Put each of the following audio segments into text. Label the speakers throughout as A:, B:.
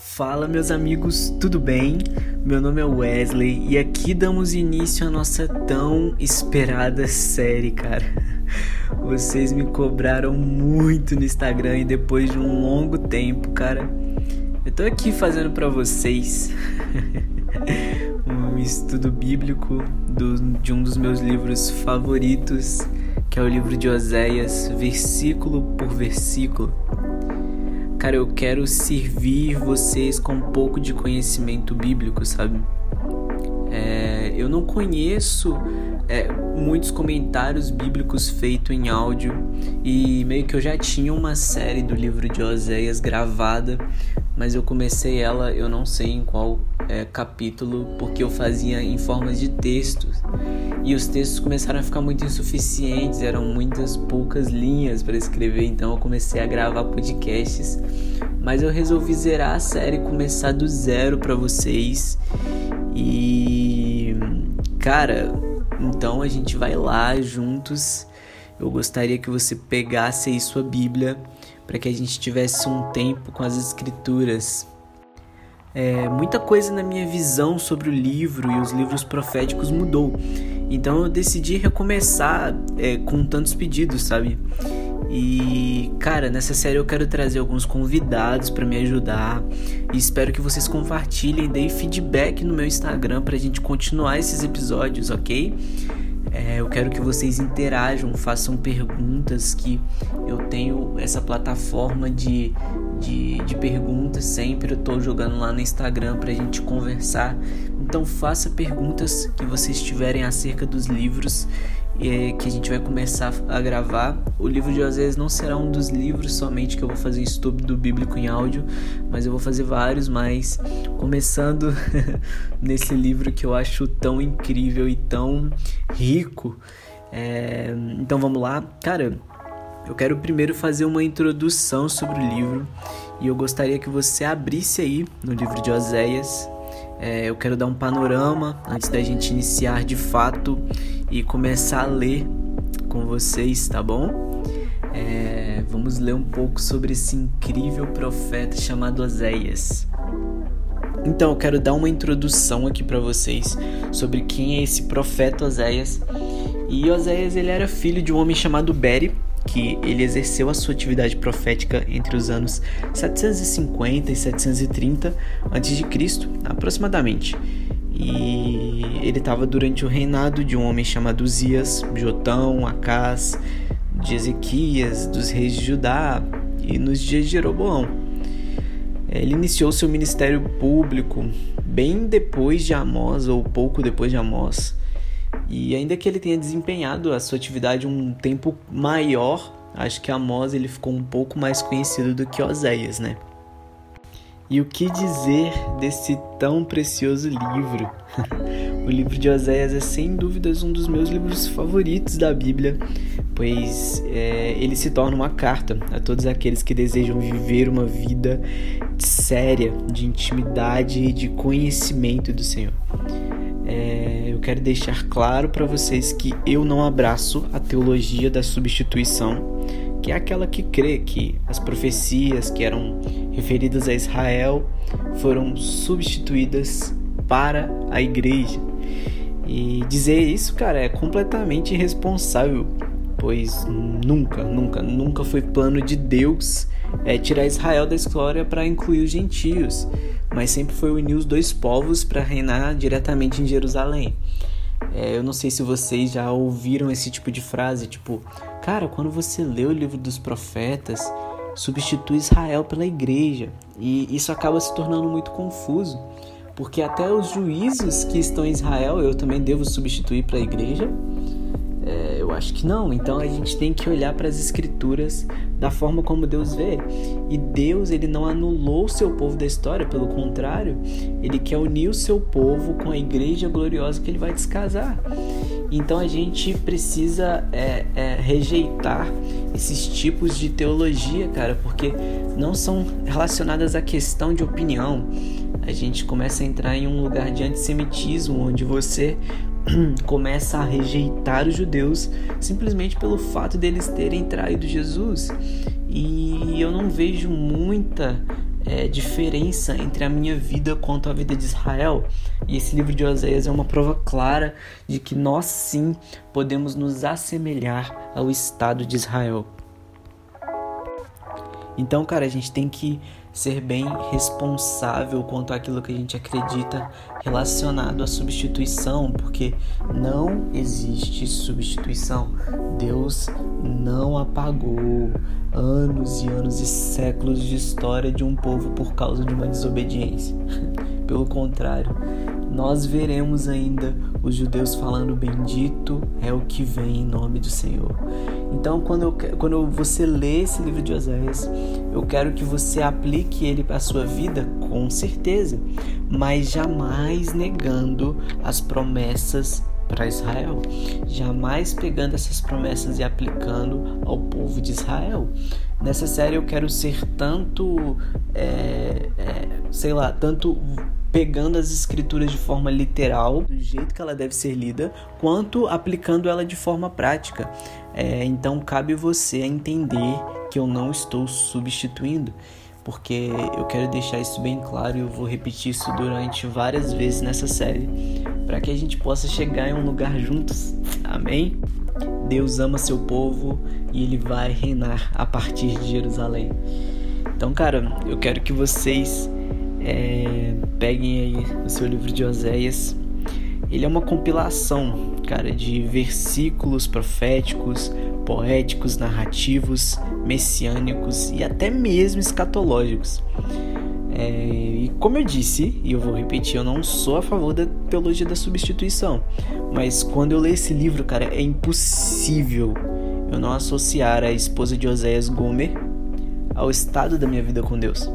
A: Fala, meus amigos, tudo bem? Meu nome é Wesley e aqui damos início à nossa tão esperada série, cara. Vocês me cobraram muito no Instagram e depois de um longo tempo, cara, eu tô aqui fazendo para vocês um estudo bíblico do, de um dos meus livros favoritos, que é o livro de Oséias, versículo por versículo. Cara, eu quero servir vocês com um pouco de conhecimento bíblico, sabe? É, eu não conheço é, muitos comentários bíblicos feitos em áudio e meio que eu já tinha uma série do livro de Oséias gravada, mas eu comecei ela, eu não sei em qual é, capítulo, porque eu fazia em formas de textos e os textos começaram a ficar muito insuficientes, eram muitas poucas linhas para escrever, então eu comecei a gravar podcasts. Mas eu resolvi zerar a série, começar do zero para vocês. E cara, então a gente vai lá juntos. Eu gostaria que você pegasse aí sua Bíblia para que a gente tivesse um tempo com as escrituras é, muita coisa na minha visão sobre o livro e os livros proféticos mudou. Então eu decidi recomeçar é, com tantos pedidos, sabe? E, cara, nessa série eu quero trazer alguns convidados para me ajudar. E espero que vocês compartilhem, deem feedback no meu Instagram pra gente continuar esses episódios, ok? É, eu quero que vocês interajam, façam perguntas, que eu tenho essa plataforma de, de, de perguntas sempre. Eu tô jogando lá no Instagram pra gente conversar. Então faça perguntas que vocês tiverem acerca dos livros que a gente vai começar a gravar. O livro de Oséias não será um dos livros somente que eu vou fazer estudo bíblico em áudio, mas eu vou fazer vários mais, começando nesse livro que eu acho tão incrível e tão rico. É, então vamos lá, cara. Eu quero primeiro fazer uma introdução sobre o livro e eu gostaria que você abrisse aí no livro de Oséias. É, eu quero dar um panorama antes da gente iniciar de fato e começar a ler com vocês, tá bom? É, vamos ler um pouco sobre esse incrível profeta chamado Oséias. Então, eu quero dar uma introdução aqui para vocês sobre quem é esse profeta Oséias. E Oséias ele era filho de um homem chamado Beri, que ele exerceu a sua atividade profética entre os anos 750 e 730 a.C., aproximadamente. E ele estava durante o reinado de um homem chamado Zias, Jotão, Acás, de Ezequias, dos reis de Judá e nos dias de Jeroboão. Ele iniciou seu ministério público bem depois de Amós, ou pouco depois de Amós. E ainda que ele tenha desempenhado a sua atividade um tempo maior, acho que Amós ele ficou um pouco mais conhecido do que Oséias, né? E o que dizer desse tão precioso livro? o livro de Oséias é sem dúvidas um dos meus livros favoritos da Bíblia, pois é, ele se torna uma carta a todos aqueles que desejam viver uma vida séria, de intimidade e de conhecimento do Senhor. É, eu quero deixar claro para vocês que eu não abraço a teologia da substituição que é aquela que crê que as profecias que eram referidas a Israel foram substituídas para a igreja. E dizer isso, cara, é completamente irresponsável, pois nunca, nunca, nunca foi plano de Deus é, tirar Israel da história para incluir os gentios, mas sempre foi unir os dois povos para reinar diretamente em Jerusalém. É, eu não sei se vocês já ouviram esse tipo de frase, tipo, cara, quando você lê o livro dos profetas, substitui Israel pela igreja. E isso acaba se tornando muito confuso, porque até os juízes que estão em Israel eu também devo substituir para a igreja. É, eu acho que não. Então a gente tem que olhar para as escrituras da forma como Deus vê. E Deus ele não anulou o seu povo da história, pelo contrário, ele quer unir o seu povo com a igreja gloriosa que ele vai descasar. Então a gente precisa é, é, rejeitar esses tipos de teologia, cara, porque não são relacionadas à questão de opinião. A gente começa a entrar em um lugar de antissemitismo, onde você começa a rejeitar os judeus simplesmente pelo fato deles terem traído Jesus. E eu não vejo muita é, diferença entre a minha vida quanto a vida de Israel. E esse livro de Oséias é uma prova clara de que nós sim podemos nos assemelhar ao Estado de Israel. Então, cara, a gente tem que ser bem responsável quanto àquilo que a gente acredita relacionado à substituição, porque não existe substituição. Deus não apagou anos e anos e séculos de história de um povo por causa de uma desobediência. Pelo contrário, nós veremos ainda os judeus falando: Bendito é o que vem em nome do Senhor. Então, quando, eu, quando você lê esse livro de Oséias, eu quero que você aplique ele para a sua vida, com certeza, mas jamais negando as promessas para Israel, jamais pegando essas promessas e aplicando ao povo de Israel. Nessa série eu quero ser tanto, é, é, sei lá, tanto pegando as escrituras de forma literal, do jeito que ela deve ser lida, quanto aplicando ela de forma prática. É, então cabe você entender que eu não estou substituindo, porque eu quero deixar isso bem claro e eu vou repetir isso durante várias vezes nessa série, para que a gente possa chegar em um lugar juntos. Amém? Deus ama seu povo e ele vai reinar a partir de Jerusalém. Então, cara, eu quero que vocês é, peguem aí o seu livro de Oséias. Ele é uma compilação, cara, de versículos proféticos, poéticos, narrativos, messiânicos e até mesmo escatológicos. É, e como eu disse, e eu vou repetir, eu não sou a favor da teologia da substituição, mas quando eu leio esse livro, cara, é impossível eu não associar a esposa de Oséias Gomer ao estado da minha vida com Deus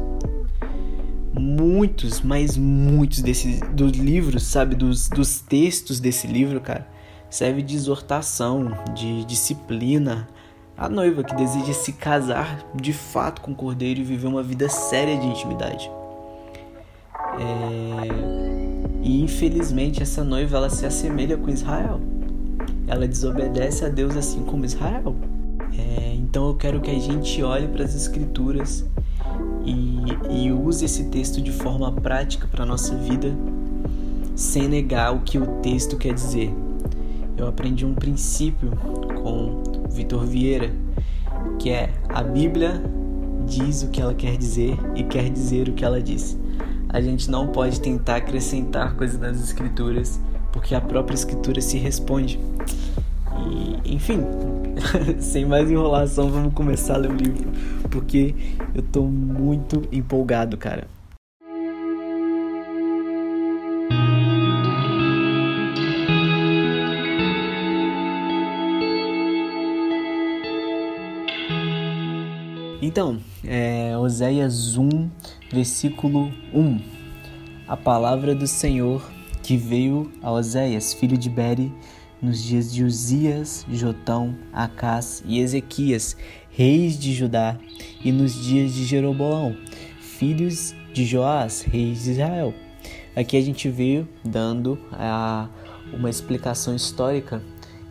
A: muitos, mas muitos desses dos livros, sabe, dos, dos textos desse livro, cara, serve de exortação, de disciplina a noiva que deseja se casar de fato com o cordeiro e viver uma vida séria de intimidade. É... E infelizmente essa noiva ela se assemelha com Israel. Ela desobedece a Deus assim como Israel. É... Então eu quero que a gente olhe para as escrituras e, e use esse texto de forma prática para a nossa vida, sem negar o que o texto quer dizer. Eu aprendi um princípio com Vitor Vieira, que é a Bíblia diz o que ela quer dizer e quer dizer o que ela diz. A gente não pode tentar acrescentar coisas nas escrituras, porque a própria escritura se responde. E, enfim, sem mais enrolação, vamos começar a ler o livro, porque eu tô muito empolgado, cara. Então, é, Oséias 1, versículo 1. A palavra do Senhor que veio a Oséias, filho de Beri, nos dias de Uzias, Jotão, Acás e Ezequias, reis de Judá, e nos dias de Jeroboão, filhos de Joás, reis de Israel. Aqui a gente veio dando a, uma explicação histórica,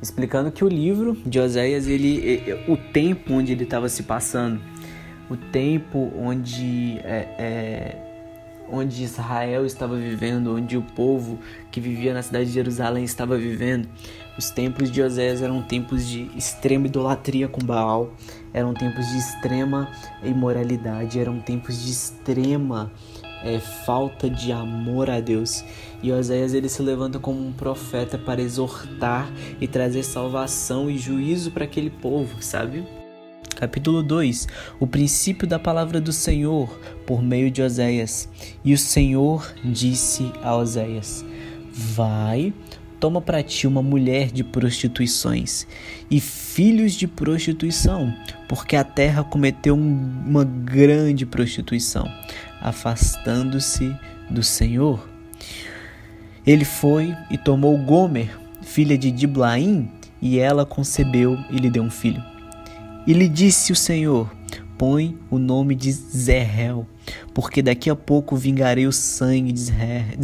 A: explicando que o livro de Oséias, ele, o tempo onde ele estava se passando, o tempo onde é, é, onde Israel estava vivendo, onde o povo que vivia na cidade de Jerusalém estava vivendo. Os tempos de Oséias eram tempos de extrema idolatria com Baal, eram tempos de extrema imoralidade, eram tempos de extrema é, falta de amor a Deus. E Oséias ele se levanta como um profeta para exortar e trazer salvação e juízo para aquele povo, sabe? Capítulo 2: O princípio da palavra do Senhor por meio de Oséias. E o Senhor disse a Oséias: Vai, toma para ti uma mulher de prostituições e filhos de prostituição, porque a terra cometeu uma grande prostituição, afastando-se do Senhor. Ele foi e tomou Gomer, filha de Diblaim, e ela concebeu e lhe deu um filho. E lhe disse o Senhor: Põe o nome de Zerrel, porque daqui a pouco vingarei o sangue de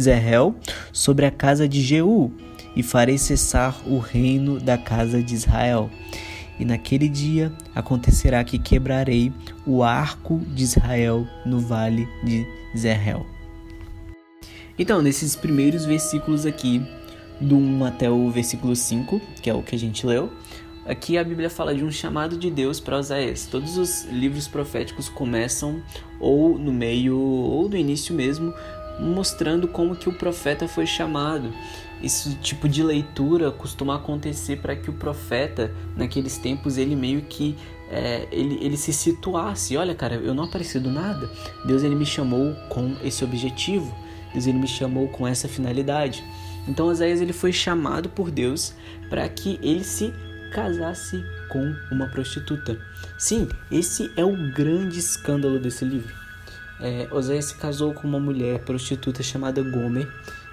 A: Zerrel sobre a casa de Jeú, e farei cessar o reino da casa de Israel. E naquele dia acontecerá que quebrarei o arco de Israel no vale de Zerrel. Então, nesses primeiros versículos aqui, do 1 até o versículo 5, que é o que a gente leu, aqui a Bíblia fala de um chamado de Deus para Oséias. Todos os livros proféticos começam ou no meio ou no início mesmo, mostrando como que o profeta foi chamado. Esse tipo de leitura costuma acontecer para que o profeta, naqueles tempos, ele meio que é, ele, ele se situasse. Olha, cara, eu não apareci do nada. Deus ele me chamou com esse objetivo. Deus ele me chamou com essa finalidade. Então Oséias ele foi chamado por Deus para que ele se casasse com uma prostituta. Sim, esse é o grande escândalo desse livro. É, se casou com uma mulher prostituta chamada Gomer,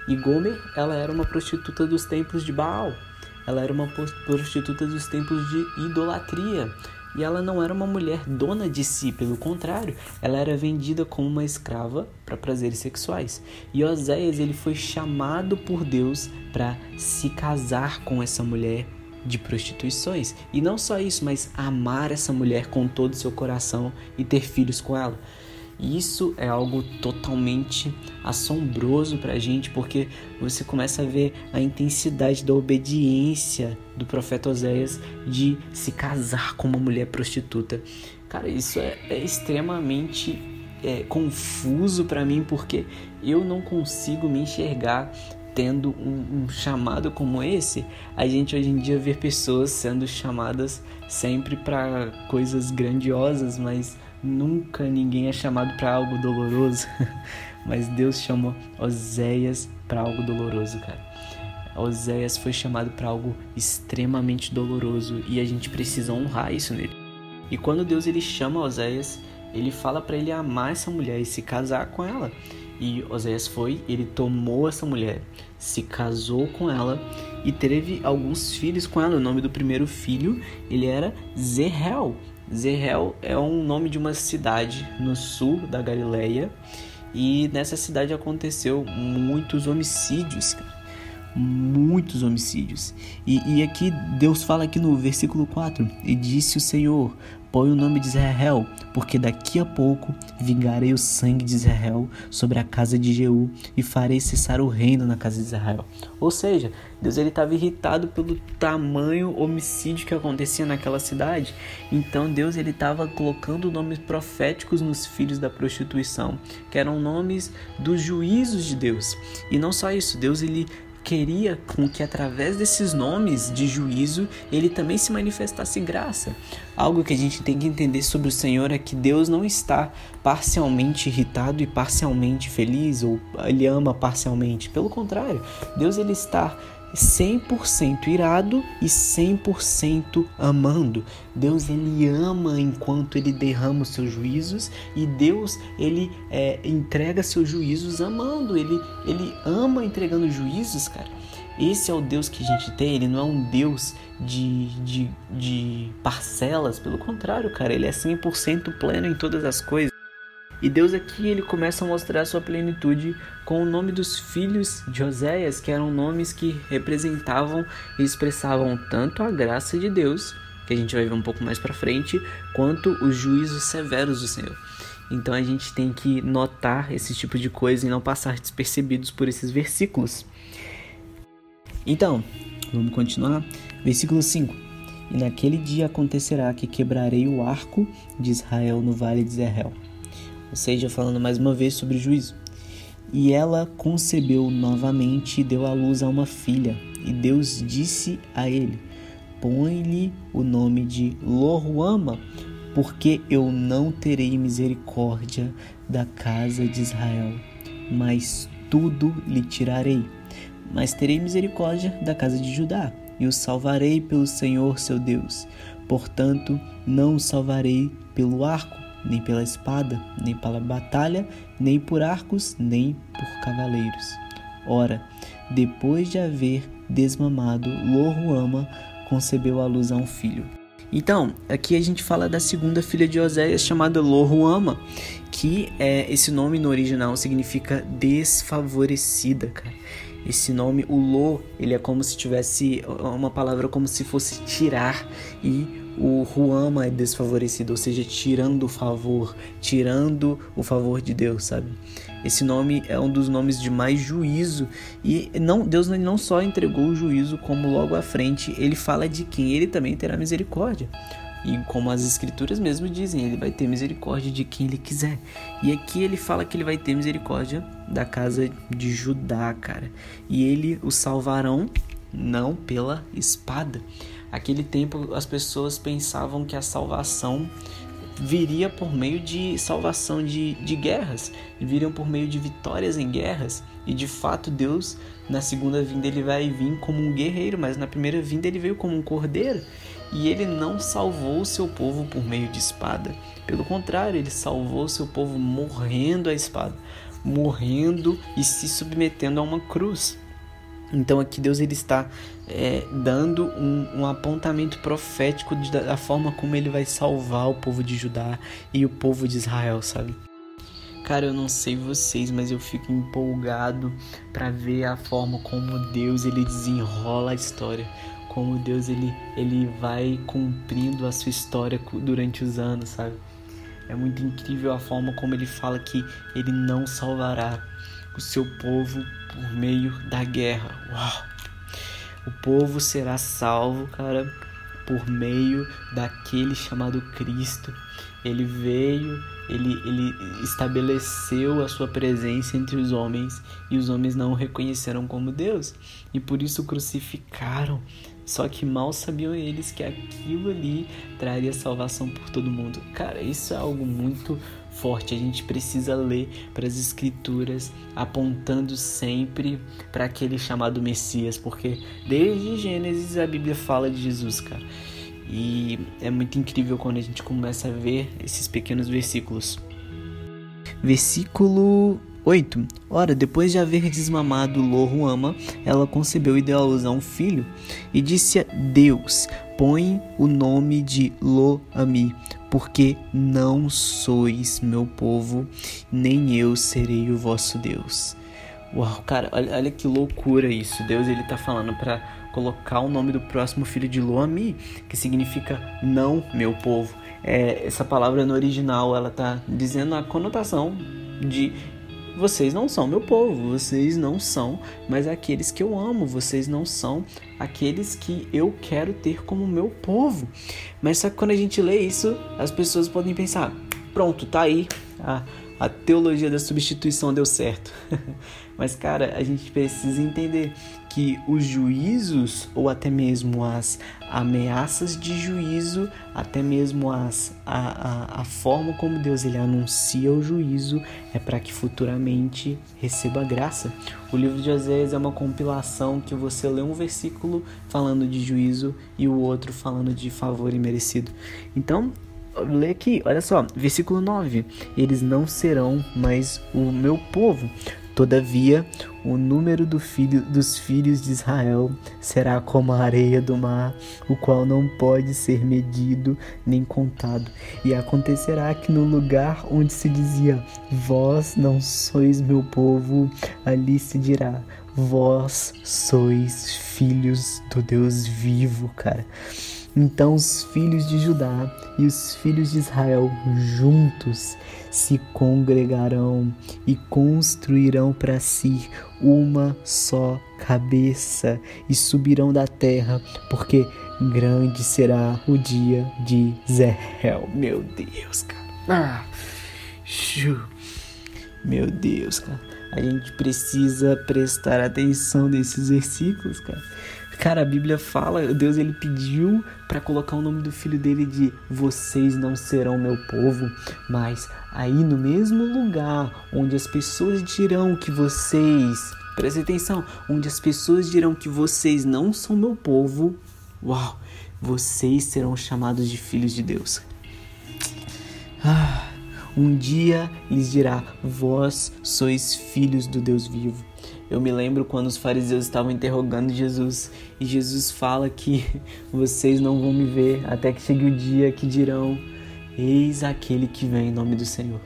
A: e Gomer ela era uma prostituta dos templos de Baal. Ela era uma prostituta dos templos de idolatria. E ela não era uma mulher dona de si, pelo contrário, ela era vendida como uma escrava para prazeres sexuais. E Oséias ele foi chamado por Deus para se casar com essa mulher de prostituições. E não só isso, mas amar essa mulher com todo o seu coração e ter filhos com ela. Isso é algo totalmente assombroso para a gente, porque você começa a ver a intensidade da obediência do profeta Oséias de se casar com uma mulher prostituta. Cara, isso é, é extremamente é, confuso para mim, porque eu não consigo me enxergar tendo um, um, chamado como esse, a gente hoje em dia vê pessoas sendo chamadas sempre para coisas grandiosas, mas Nunca ninguém é chamado para algo doloroso, mas Deus chamou Oséias para algo doloroso, cara. Oséias foi chamado para algo extremamente doloroso e a gente precisa honrar isso nele. E quando Deus ele chama Oséias, ele fala para ele amar essa mulher e se casar com ela. E Oséias foi, ele tomou essa mulher, se casou com ela e teve alguns filhos com ela. O nome do primeiro filho, ele era Zerrel. Zerrel é um nome de uma cidade no sul da Galileia e nessa cidade aconteceu muitos homicídios, muitos homicídios. E, e aqui Deus fala aqui no versículo 4: E disse o Senhor: Põe o nome de Israel, porque daqui a pouco vingarei o sangue de Israel sobre a casa de Jeú e farei cessar o reino na casa de Israel. Ou seja, Deus ele estava irritado pelo tamanho homicídio que acontecia naquela cidade. Então Deus ele estava colocando nomes proféticos nos filhos da prostituição, que eram nomes dos juízos de Deus. E não só isso, Deus ele queria com que através desses nomes de juízo ele também se manifestasse graça. Algo que a gente tem que entender sobre o Senhor é que Deus não está parcialmente irritado e parcialmente feliz ou ele ama parcialmente. Pelo contrário, Deus ele está 100% irado e 100% amando. Deus ele ama enquanto ele derrama os seus juízos e Deus ele é, entrega seus juízos amando. Ele ele ama entregando juízos, cara. Esse é o Deus que a gente tem, ele não é um Deus de, de, de parcelas, pelo contrário, cara, ele é 100% pleno em todas as coisas. E Deus aqui ele começa a mostrar sua plenitude com o nome dos filhos de Oséias, que eram nomes que representavam e expressavam tanto a graça de Deus, que a gente vai ver um pouco mais para frente, quanto os juízos severos do Senhor. Então a gente tem que notar esse tipo de coisa e não passar despercebidos por esses versículos. Então, vamos continuar. Versículo 5. E naquele dia acontecerá que quebrarei o arco de Israel no vale de Zerrel ou seja, falando mais uma vez sobre juízo. E ela concebeu novamente e deu à luz a uma filha. E Deus disse a ele: Põe-lhe o nome de Loruama, porque eu não terei misericórdia da casa de Israel, mas tudo lhe tirarei. Mas terei misericórdia da casa de Judá, e o salvarei pelo Senhor seu Deus. Portanto, não o salvarei pelo arco, nem pela espada, nem pela batalha, nem por arcos, nem por cavaleiros. Ora, depois de haver desmamado, Loruama concebeu à luz a um filho. Então, aqui a gente fala da segunda filha de Oséias, chamada Loruama, que é, esse nome no original significa desfavorecida, cara. Esse nome, o Lo, ele é como se tivesse uma palavra como se fosse tirar e o Ruama é desfavorecido, ou seja, tirando o favor, tirando o favor de Deus, sabe? Esse nome é um dos nomes de mais juízo e não Deus não só entregou o juízo, como logo à frente ele fala de quem ele também terá misericórdia. E como as escrituras mesmo dizem, ele vai ter misericórdia de quem ele quiser. E aqui ele fala que ele vai ter misericórdia da casa de Judá, cara. E ele o salvarão não pela espada. Aquele tempo as pessoas pensavam que a salvação viria por meio de salvação de, de guerras, viriam por meio de vitórias em guerras. E de fato, Deus, na segunda vinda, ele vai vir como um guerreiro, mas na primeira vinda, ele veio como um cordeiro. E ele não salvou o seu povo por meio de espada. Pelo contrário, ele salvou o seu povo morrendo à espada, morrendo e se submetendo a uma cruz. Então aqui Deus ele está é, dando um, um, apontamento profético de, da forma como ele vai salvar o povo de Judá e o povo de Israel, sabe? Cara, eu não sei vocês, mas eu fico empolgado para ver a forma como Deus ele desenrola a história, como Deus ele, ele vai cumprindo a sua história durante os anos, sabe? É muito incrível a forma como ele fala que ele não salvará o seu povo por meio da guerra. Uau! O povo será salvo, cara, por meio daquele chamado Cristo. Ele veio, ele, ele estabeleceu a sua presença entre os homens e os homens não o reconheceram como Deus e por isso crucificaram. Só que mal sabiam eles que aquilo ali traria salvação por todo mundo. Cara, isso é algo muito forte. A gente precisa ler para as escrituras apontando sempre para aquele chamado Messias, porque desde Gênesis a Bíblia fala de Jesus, cara. E é muito incrível quando a gente começa a ver esses pequenos versículos. Versículo 8. Ora, depois de haver desmamado Lohuama, ela concebeu e deu à luz a um filho, e disse a Deus: Põe o nome de Lo-Ami, porque não sois meu povo, nem eu serei o vosso Deus. Uau, cara, olha, olha que loucura isso. Deus ele tá falando para colocar o nome do próximo filho de Lo-Ami, que significa não meu povo. É, essa palavra no original ela tá dizendo a conotação de vocês não são meu povo, vocês não são mas aqueles que eu amo, vocês não são aqueles que eu quero ter como meu povo. Mas só que quando a gente lê isso, as pessoas podem pensar: pronto, tá aí, a, a teologia da substituição deu certo. Mas, cara, a gente precisa entender que os juízos, ou até mesmo as ameaças de juízo, até mesmo as, a, a, a forma como Deus ele anuncia o juízo, é para que futuramente receba graça. O livro de Oséias é uma compilação que você lê um versículo falando de juízo e o outro falando de favor imerecido. Então, lê aqui, olha só, versículo 9: Eles não serão mais o meu povo, Todavia, o número do filho, dos filhos de Israel será como a areia do mar, o qual não pode ser medido nem contado. E acontecerá que no lugar onde se dizia: Vós não sois meu povo, ali se dirá: Vós sois filhos do Deus vivo, cara. Então os filhos de Judá e os filhos de Israel juntos se congregarão e construirão para si uma só cabeça e subirão da terra, porque grande será o dia de Zerel. Meu Deus, cara. Ah, Meu Deus, cara. A gente precisa prestar atenção nesses versículos, cara. Cara, a Bíblia fala, Deus ele pediu para colocar o nome do filho dele de vocês não serão meu povo, mas aí no mesmo lugar onde as pessoas dirão que vocês, preste atenção, onde as pessoas dirão que vocês não são meu povo, uau, vocês serão chamados de filhos de Deus. Ah, um dia lhes dirá: Vós sois filhos do Deus vivo. Eu me lembro quando os fariseus estavam interrogando Jesus e Jesus fala que vocês não vão me ver até que chegue o dia que dirão: Eis aquele que vem em nome do Senhor.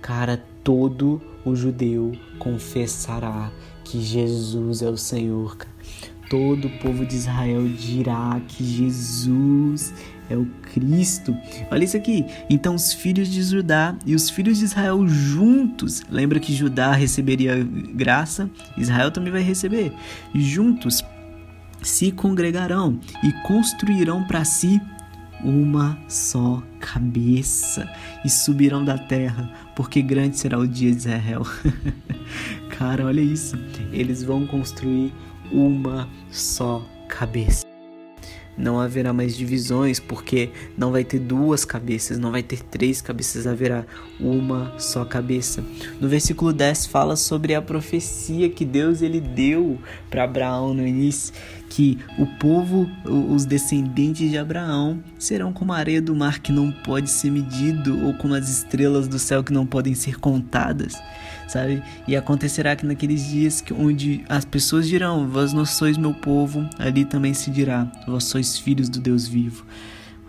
A: Cara, todo o judeu confessará que Jesus é o Senhor. Todo o povo de Israel dirá que Jesus é o Cristo. Olha isso aqui. Então os filhos de Judá e os filhos de Israel juntos, lembra que Judá receberia graça, Israel também vai receber. Juntos se congregarão e construirão para si uma só cabeça e subirão da terra, porque grande será o dia de Israel. Cara, olha isso. Eles vão construir uma só cabeça. Não haverá mais divisões, porque não vai ter duas cabeças, não vai ter três cabeças, haverá uma só cabeça. No versículo 10 fala sobre a profecia que Deus ele deu para Abraão no início, que o povo, os descendentes de Abraão, serão como a areia do mar que não pode ser medido, ou como as estrelas do céu que não podem ser contadas sabe? E acontecerá que naqueles dias que, onde as pessoas dirão: Vós não sois meu povo, ali também se dirá: Vós sois filhos do Deus vivo.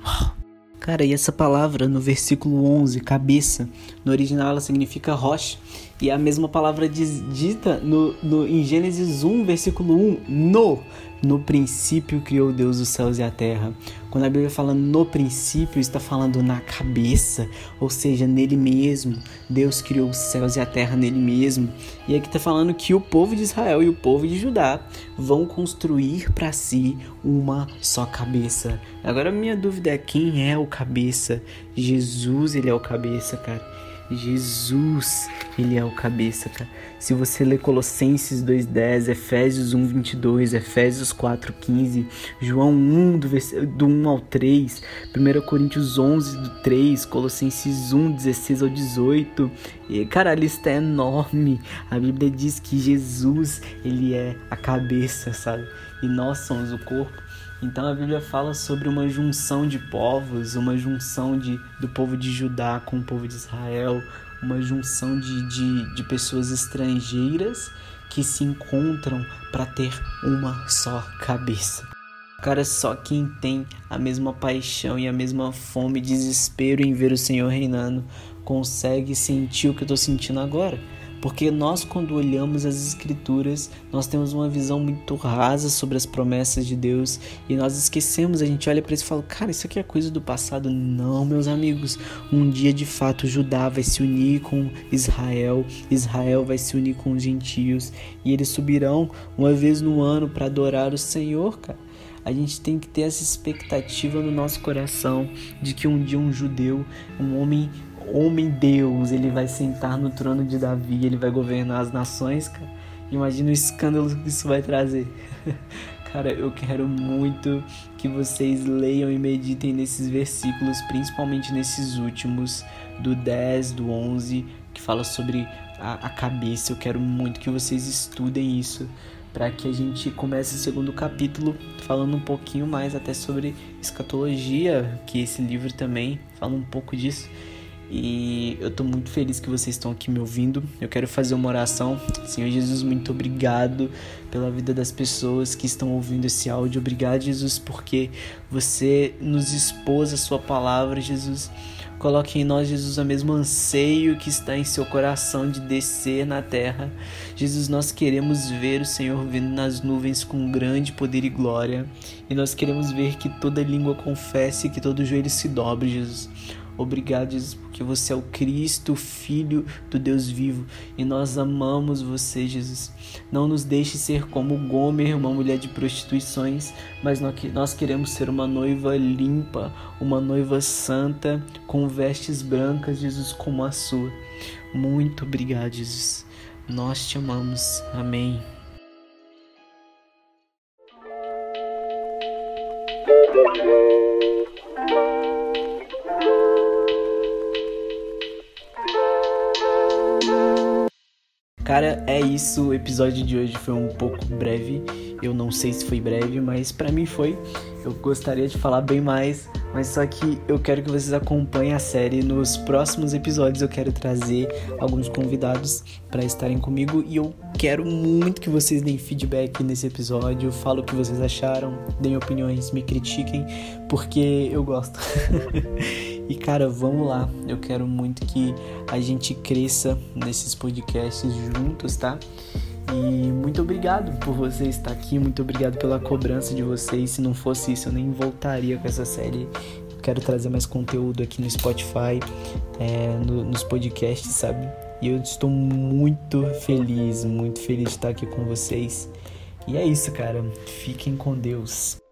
A: Uau. Cara, e essa palavra no versículo 11, cabeça, no original ela significa rocha. E a mesma palavra dita no, no, em Gênesis 1, versículo 1, no. No princípio criou Deus os céus e a terra. Quando a Bíblia fala no princípio, está falando na cabeça, ou seja, nele mesmo. Deus criou os céus e a terra nele mesmo. E aqui está falando que o povo de Israel e o povo de Judá vão construir para si uma só cabeça. Agora, minha dúvida é quem é o cabeça? Jesus, ele é o cabeça, cara. Jesus, ele é o cabeça, cara. Se você ler Colossenses 2:10, Efésios 1:22, Efésios 4:15, João 1 do, do 1 ao 3, 1 Coríntios 11 do 3, Colossenses 1:16 ao 18. E, cara, a lista é enorme. A Bíblia diz que Jesus, ele é a cabeça, sabe? E nós somos o corpo. Então a Bíblia fala sobre uma junção de povos, uma junção de, do povo de Judá com o povo de Israel, uma junção de, de, de pessoas estrangeiras que se encontram para ter uma só cabeça. Cara, só quem tem a mesma paixão e a mesma fome e desespero em ver o Senhor reinando consegue sentir o que eu estou sentindo agora. Porque nós, quando olhamos as Escrituras, nós temos uma visão muito rasa sobre as promessas de Deus e nós esquecemos, a gente olha para isso e fala, cara, isso aqui é coisa do passado. Não, meus amigos, um dia de fato Judá vai se unir com Israel, Israel vai se unir com os gentios e eles subirão uma vez no ano para adorar o Senhor, cara. A gente tem que ter essa expectativa no nosso coração de que um dia um judeu, um homem homem Deus, ele vai sentar no trono de Davi, ele vai governar as nações, cara. Imagina o escândalo que isso vai trazer. cara, eu quero muito que vocês leiam e meditem nesses versículos, principalmente nesses últimos, do 10, do 11, que fala sobre a, a cabeça. Eu quero muito que vocês estudem isso para que a gente comece o segundo capítulo falando um pouquinho mais até sobre escatologia, que esse livro também fala um pouco disso. E eu tô muito feliz que vocês estão aqui me ouvindo. Eu quero fazer uma oração. Senhor Jesus, muito obrigado pela vida das pessoas que estão ouvindo esse áudio. Obrigado, Jesus, porque você nos expôs a sua palavra, Jesus. Coloque em nós, Jesus, o mesmo anseio que está em seu coração de descer na terra. Jesus, nós queremos ver o Senhor vindo nas nuvens com grande poder e glória. E nós queremos ver que toda língua confesse, que todo joelho se dobre, Jesus. Obrigado, Jesus, porque você é o Cristo, Filho do Deus vivo, e nós amamos você, Jesus. Não nos deixe ser como Gomer, uma mulher de prostituições, mas nós queremos ser uma noiva limpa, uma noiva santa, com vestes brancas, Jesus, como a sua. Muito obrigado, Jesus. Nós te amamos. Amém. Cara, é isso. O episódio de hoje foi um pouco breve. Eu não sei se foi breve, mas para mim foi. Eu gostaria de falar bem mais, mas só que eu quero que vocês acompanhem a série. Nos próximos episódios eu quero trazer alguns convidados para estarem comigo e eu quero muito que vocês deem feedback nesse episódio, falem o que vocês acharam, deem opiniões, me critiquem, porque eu gosto. E cara, vamos lá. Eu quero muito que a gente cresça nesses podcasts juntos, tá? E muito obrigado por você estar aqui, muito obrigado pela cobrança de vocês. Se não fosse isso, eu nem voltaria com essa série. quero trazer mais conteúdo aqui no Spotify, é, no, nos podcasts, sabe? E eu estou muito feliz, muito feliz de estar aqui com vocês. E é isso, cara. Fiquem com Deus.